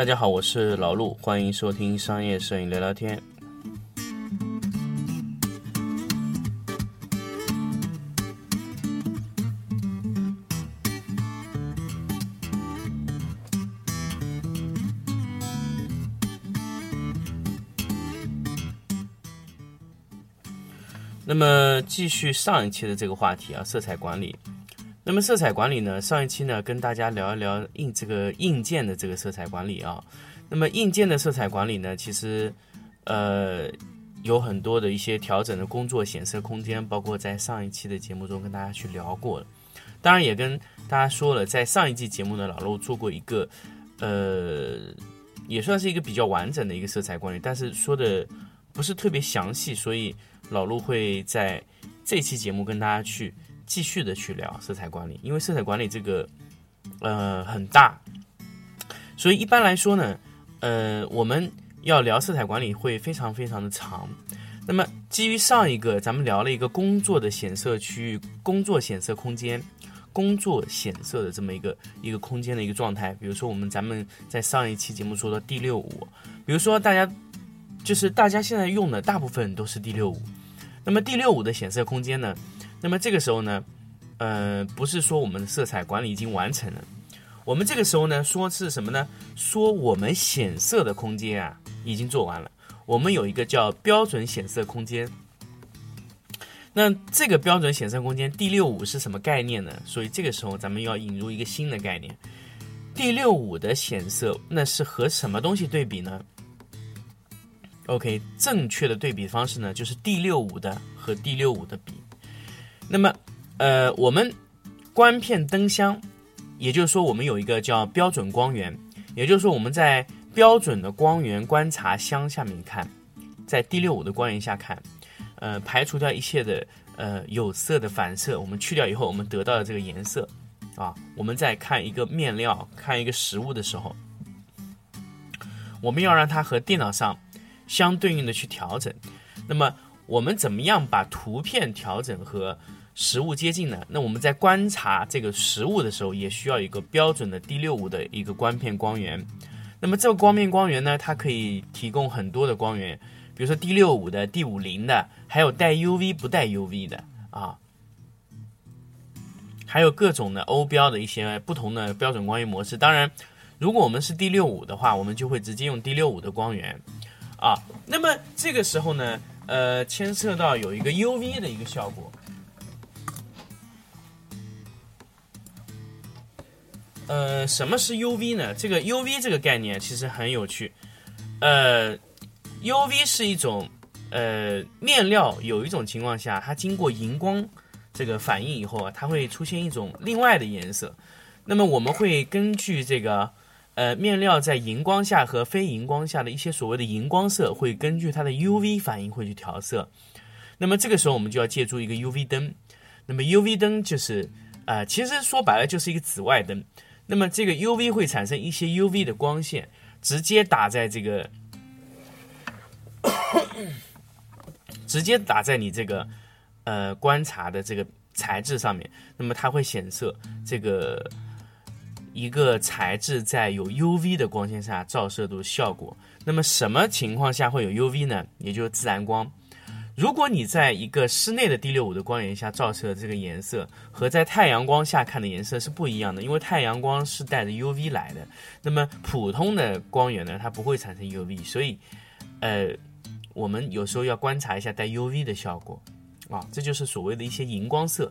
大家好，我是老陆，欢迎收听商业摄影聊聊天。那么继续上一期的这个话题啊，色彩管理。那么色彩管理呢？上一期呢，跟大家聊一聊硬这个硬件的这个色彩管理啊。那么硬件的色彩管理呢，其实呃有很多的一些调整的工作显色空间，包括在上一期的节目中跟大家去聊过了。当然也跟大家说了，在上一季节目呢，老陆做过一个呃也算是一个比较完整的一个色彩管理，但是说的不是特别详细，所以老陆会在这期节目跟大家去。继续的去聊色彩管理，因为色彩管理这个，呃，很大，所以一般来说呢，呃，我们要聊色彩管理会非常非常的长。那么基于上一个，咱们聊了一个工作的显色区域、工作显色空间、工作显色的这么一个一个空间的一个状态。比如说我们咱们在上一期节目说的 D 六五，比如说大家就是大家现在用的大部分都是 D 六五，那么 D 六五的显色空间呢？那么这个时候呢，呃，不是说我们的色彩管理已经完成了，我们这个时候呢，说是什么呢？说我们显色的空间啊，已经做完了。我们有一个叫标准显色空间。那这个标准显色空间 D 六五是什么概念呢？所以这个时候咱们要引入一个新的概念，D 六五的显色，那是和什么东西对比呢？OK，正确的对比方式呢，就是 D 六五的和 D 六五的比。那么，呃，我们观片灯箱，也就是说，我们有一个叫标准光源，也就是说，我们在标准的光源观察箱下面看，在 D 六五的光源下看，呃，排除掉一切的呃有色的反射，我们去掉以后，我们得到的这个颜色，啊，我们在看一个面料、看一个实物的时候，我们要让它和电脑上相对应的去调整。那么，我们怎么样把图片调整和实物接近呢？那我们在观察这个实物的时候，也需要一个标准的 D 六五的一个光片光源。那么这个光片光源呢，它可以提供很多的光源，比如说 D 六五的、D 五零的，还有带 UV 不带 UV 的啊，还有各种的欧标的一些不同的标准光源模式。当然，如果我们是 D 六五的话，我们就会直接用 D 六五的光源啊。那么这个时候呢，呃，牵涉到有一个 UV 的一个效果。呃，什么是 UV 呢？这个 UV 这个概念其实很有趣。呃，UV 是一种呃面料，有一种情况下，它经过荧光这个反应以后啊，它会出现一种另外的颜色。那么我们会根据这个呃面料在荧光下和非荧光下的一些所谓的荧光色，会根据它的 UV 反应会去调色。那么这个时候我们就要借助一个 UV 灯。那么 UV 灯就是呃，其实说白了就是一个紫外灯。那么这个 UV 会产生一些 UV 的光线，直接打在这个，直接打在你这个呃观察的这个材质上面。那么它会显色这个一个材质在有 UV 的光线下照射的效果。那么什么情况下会有 UV 呢？也就是自然光。如果你在一个室内的 D 六五的光源下照射的这个颜色，和在太阳光下看的颜色是不一样的，因为太阳光是带着 UV 来的，那么普通的光源呢，它不会产生 UV，所以，呃，我们有时候要观察一下带 UV 的效果，啊，这就是所谓的一些荧光色。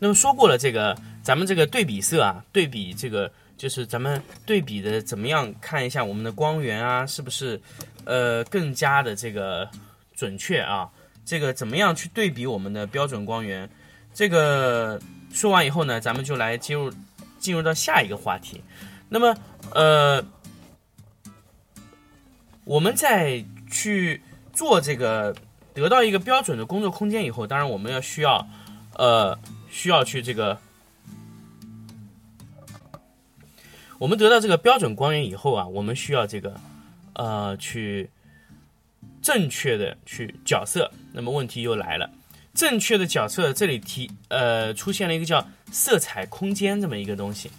那么说过了，这个咱们这个对比色啊，对比这个就是咱们对比的怎么样？看一下我们的光源啊，是不是呃更加的这个准确啊？这个怎么样去对比我们的标准光源？这个说完以后呢，咱们就来进入进入到下一个话题。那么呃，我们在去做这个得到一个标准的工作空间以后，当然我们要需要呃。需要去这个，我们得到这个标准光源以后啊，我们需要这个，呃，去正确的去角色。那么问题又来了，正确的角色这里提呃出现了一个叫色彩空间这么一个东西。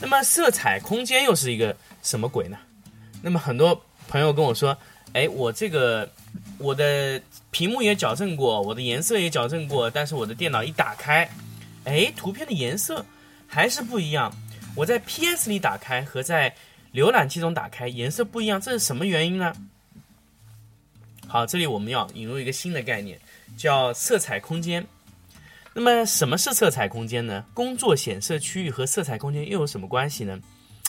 那么色彩空间又是一个什么鬼呢？那么很多朋友跟我说，哎，我这个我的屏幕也矫正过，我的颜色也矫正过，但是我的电脑一打开，哎，图片的颜色还是不一样。我在 PS 里打开和在浏览器中打开颜色不一样，这是什么原因呢？好，这里我们要引入一个新的概念，叫色彩空间。那么什么是色彩空间呢？工作显示区域和色彩空间又有什么关系呢？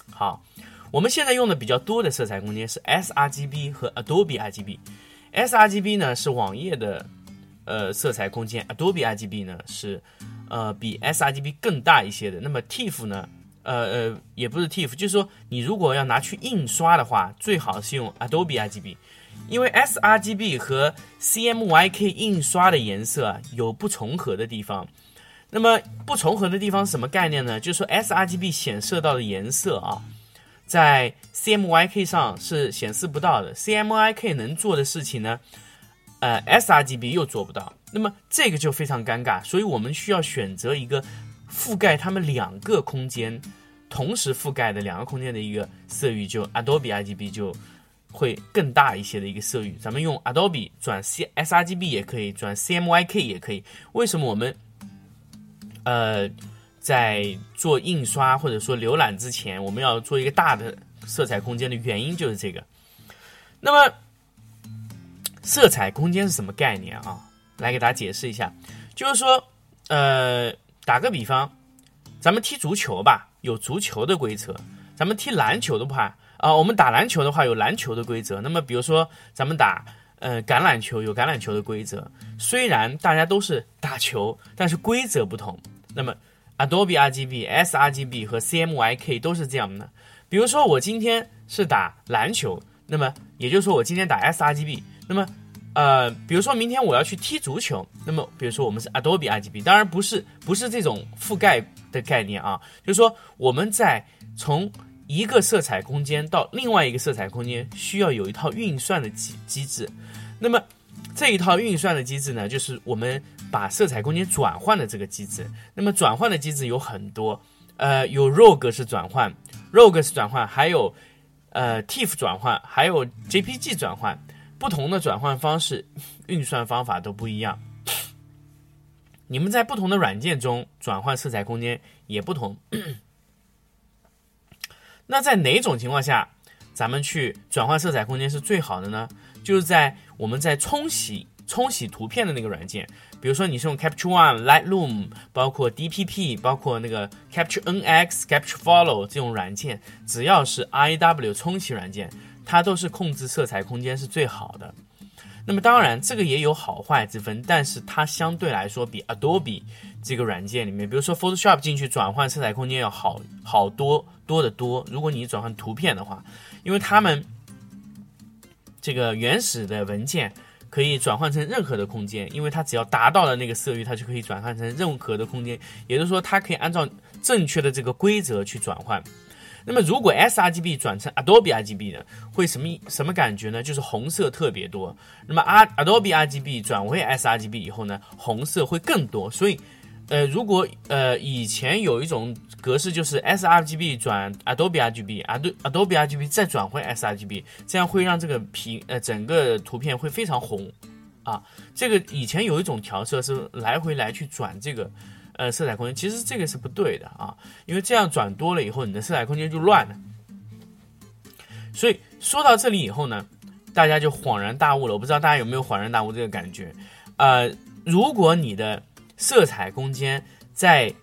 好，我们现在用的比较多的色彩空间是 sRGB 和 Adobe RGB。sRGB 呢是网页的呃色彩空间，Adobe RGB 呢是呃比 sRGB 更大一些的。那么 TIFF 呢？呃呃，也不是 TIFF，就是说你如果要拿去印刷的话，最好是用 Adobe RGB。因为 sRGB 和 CMYK 印刷的颜色有不重合的地方，那么不重合的地方什么概念呢？就是说 sRGB 显色到的颜色啊，在 CMYK 上是显示不到的，CMYK 能做的事情呢，呃，sRGB 又做不到，那么这个就非常尴尬，所以我们需要选择一个覆盖它们两个空间同时覆盖的两个空间的一个色域，就 Adobe RGB 就。会更大一些的一个色域，咱们用 Adobe 转 C sRGB 也可以，转 CMYK 也可以。为什么我们呃在做印刷或者说浏览之前，我们要做一个大的色彩空间的原因就是这个。那么色彩空间是什么概念啊？来给大家解释一下，就是说呃打个比方，咱们踢足球吧，有足球的规则；咱们踢篮球的话。啊，我们打篮球的话有篮球的规则。那么，比如说咱们打呃橄榄球有橄榄球的规则。虽然大家都是打球，但是规则不同。那么，Adobe RGB、sRGB 和 CMYK 都是这样的。比如说我今天是打篮球，那么也就是说我今天打 sRGB。那么，呃，比如说明天我要去踢足球，那么比如说我们是 Adobe RGB。当然不是不是这种覆盖的概念啊，就是说我们在从一个色彩空间到另外一个色彩空间需要有一套运算的机机制，那么这一套运算的机制呢，就是我们把色彩空间转换的这个机制。那么转换的机制有很多，呃，有 ROG 式转换，ROG 式转换，还有呃 TIFF 转换，还有 JPG 转换，不同的转换方式，运算方法都不一样。你们在不同的软件中转换色彩空间也不同。那在哪种情况下，咱们去转换色彩空间是最好的呢？就是在我们在冲洗冲洗图片的那个软件，比如说你是用 Capture One、Lightroom，包括 DPP，包括那个 Capture NX、Capture Follow 这种软件，只要是 I W 冲洗软件，它都是控制色彩空间是最好的。那么当然，这个也有好坏之分，但是它相对来说比 Adobe 这个软件里面，比如说 Photoshop 进去转换色彩空间要好好多多的多。如果你转换图片的话，因为他们这个原始的文件可以转换成任何的空间，因为它只要达到了那个色域，它就可以转换成任何的空间，也就是说，它可以按照正确的这个规则去转换。那么，如果 sRGB 转成 Adobe RGB 呢，会什么什么感觉呢？就是红色特别多。那么 R Adobe RGB 转为 sRGB 以后呢，红色会更多。所以，呃，如果呃以前有一种格式，就是 sRGB 转 Adobe RGB，Adobe Adobe RGB 再转回 sRGB，这样会让这个屏呃整个图片会非常红啊。这个以前有一种调色是来回来去转这个。呃，色彩空间其实这个是不对的啊，因为这样转多了以后，你的色彩空间就乱了。所以说到这里以后呢，大家就恍然大悟了。我不知道大家有没有恍然大悟这个感觉？呃，如果你的色彩空间在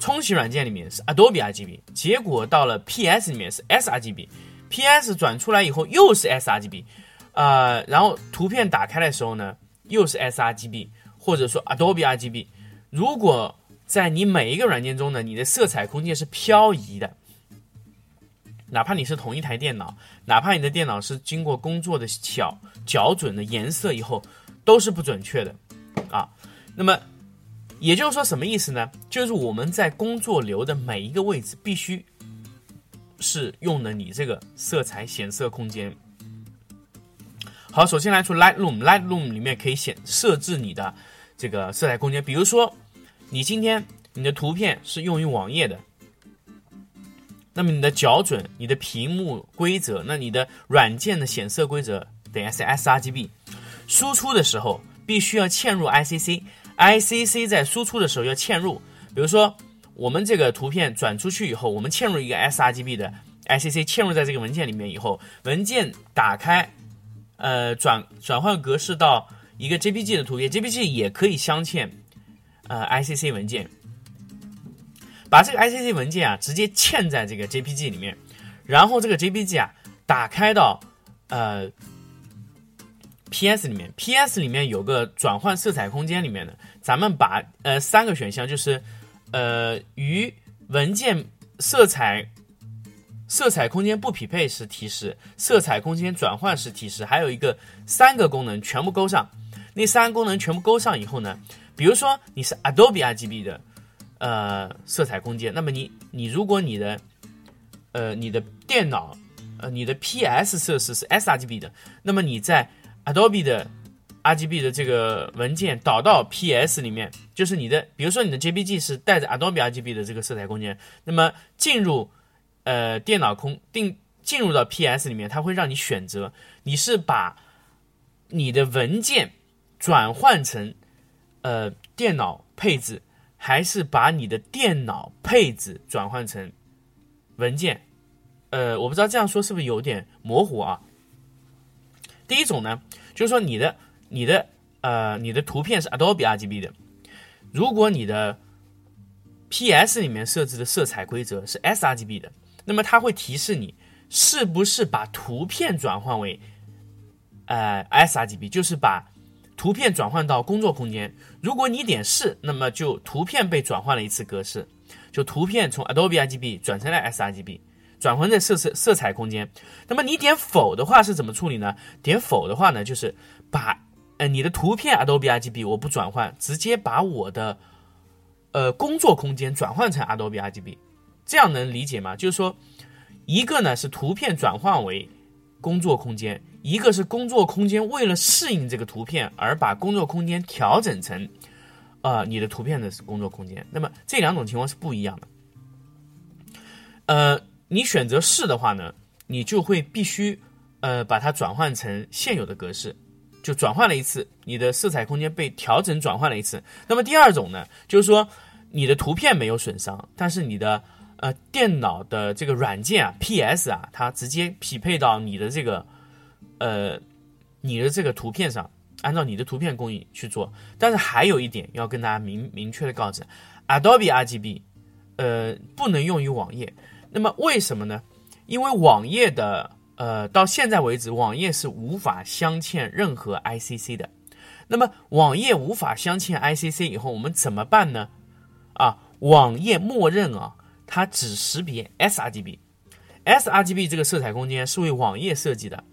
冲洗软件里面是 Adobe RGB，结果到了 PS 里面是 sRGB，PS 转出来以后又是 sRGB，呃，然后图片打开的时候呢又是 sRGB，或者说 Adobe RGB，如果在你每一个软件中呢，你的色彩空间是漂移的，哪怕你是同一台电脑，哪怕你的电脑是经过工作的巧校准的颜色以后，都是不准确的啊。那么也就是说什么意思呢？就是我们在工作流的每一个位置必须是用的你这个色彩显色空间。好，首先来出 Lightroom，Lightroom 里面可以显设置你的这个色彩空间，比如说你今天你的图片是用于网页的。那么你的校准、你的屏幕规则，那你的软件的显色规则等于是 sRGB。输出的时候必须要嵌入 ICC ICC 在输出的时候要嵌入。比如说我们这个图片转出去以后，我们嵌入一个 sRGB 的 ICC，嵌入在这个文件里面以后，文件打开，呃，转转换格式到一个 JPG 的图片，JPG 也可以镶嵌呃 ICC 文件。把这个 ICC 文件啊直接嵌在这个 JPG 里面，然后这个 JPG 啊打开到呃 PS 里面，PS 里面有个转换色彩空间里面的，咱们把呃三个选项就是呃与文件色彩色彩空间不匹配时提示，色彩空间转换时提示，还有一个三个功能全部勾上。那三个功能全部勾上以后呢，比如说你是 Adobe RGB 的。呃，色彩空间。那么你你如果你的呃你的电脑呃你的 PS 设施是 sRGB 的，那么你在 Adobe 的 RGB 的这个文件导到 PS 里面，就是你的，比如说你的 JPG 是带着 Adobe RGB 的这个色彩空间，那么进入呃电脑空定进入到 PS 里面，它会让你选择你是把你的文件转换成呃电脑配置。还是把你的电脑配置转换成文件，呃，我不知道这样说是不是有点模糊啊？第一种呢，就是说你的你的呃你的图片是 Adobe RGB 的，如果你的 PS 里面设置的色彩规则是 sRGB 的，那么它会提示你是不是把图片转换为呃 sRGB，就是把。图片转换到工作空间，如果你点是，那么就图片被转换了一次格式，就图片从 Adobe RGB 转成了 sRGB，转换在色色色彩空间。那么你点否的话是怎么处理呢？点否的话呢，就是把呃你的图片 Adobe RGB 我不转换，直接把我的呃工作空间转换成 Adobe RGB，这样能理解吗？就是说，一个呢是图片转换为工作空间。一个是工作空间为了适应这个图片而把工作空间调整成，呃，你的图片的工作空间。那么这两种情况是不一样的。呃，你选择是的话呢，你就会必须呃把它转换成现有的格式，就转换了一次，你的色彩空间被调整转换了一次。那么第二种呢，就是说你的图片没有损伤，但是你的呃电脑的这个软件啊，PS 啊，它直接匹配到你的这个。呃，你的这个图片上，按照你的图片工艺去做。但是还有一点要跟大家明明确的告知，Adobe RGB，呃，不能用于网页。那么为什么呢？因为网页的，呃，到现在为止，网页是无法镶嵌任何 ICC 的。那么网页无法镶嵌 ICC 以后，我们怎么办呢？啊，网页默认啊，它只识别 sRGB，sRGB 这个色彩空间是为网页设计的。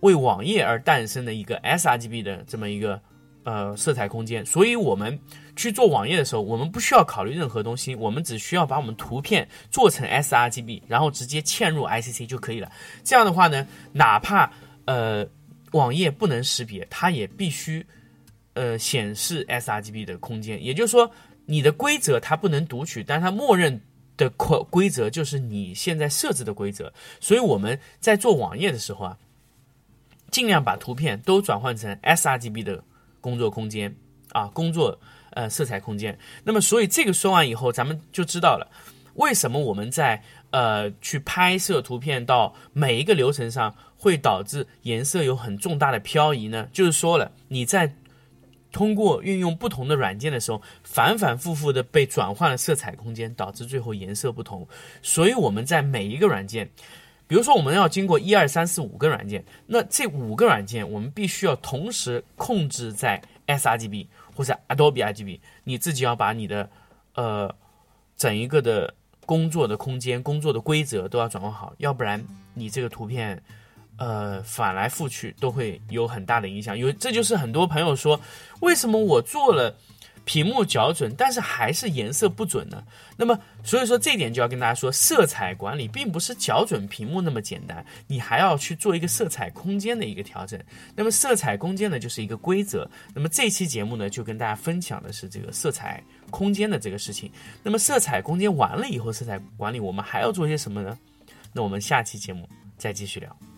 为网页而诞生的一个 sRGB 的这么一个呃色彩空间，所以我们去做网页的时候，我们不需要考虑任何东西，我们只需要把我们图片做成 sRGB，然后直接嵌入 ICC 就可以了。这样的话呢，哪怕呃网页不能识别，它也必须呃显示 sRGB 的空间。也就是说，你的规则它不能读取，但它默认的规规则就是你现在设置的规则。所以我们在做网页的时候啊。尽量把图片都转换成 sRGB 的工作空间啊，工作呃色彩空间。那么，所以这个说完以后，咱们就知道了为什么我们在呃去拍摄图片到每一个流程上会导致颜色有很重大的漂移呢？就是说了，你在通过运用不同的软件的时候，反反复复的被转换了色彩空间，导致最后颜色不同。所以我们在每一个软件。比如说，我们要经过一二三四五个软件，那这五个软件我们必须要同时控制在 sRGB 不是 Adobe RGB，你自己要把你的呃整一个的工作的空间、工作的规则都要掌握好，要不然你这个图片呃反来覆去都会有很大的影响。有这就是很多朋友说，为什么我做了屏幕校准，但是还是颜色不准呢？那么，所以说这点就要跟大家说，色彩管理并不是校准屏幕那么简单，你还要去做一个色彩空间的一个调整。那么，色彩空间呢，就是一个规则。那么这期节目呢，就跟大家分享的是这个色彩空间的这个事情。那么，色彩空间完了以后，色彩管理我们还要做些什么呢？那我们下期节目再继续聊。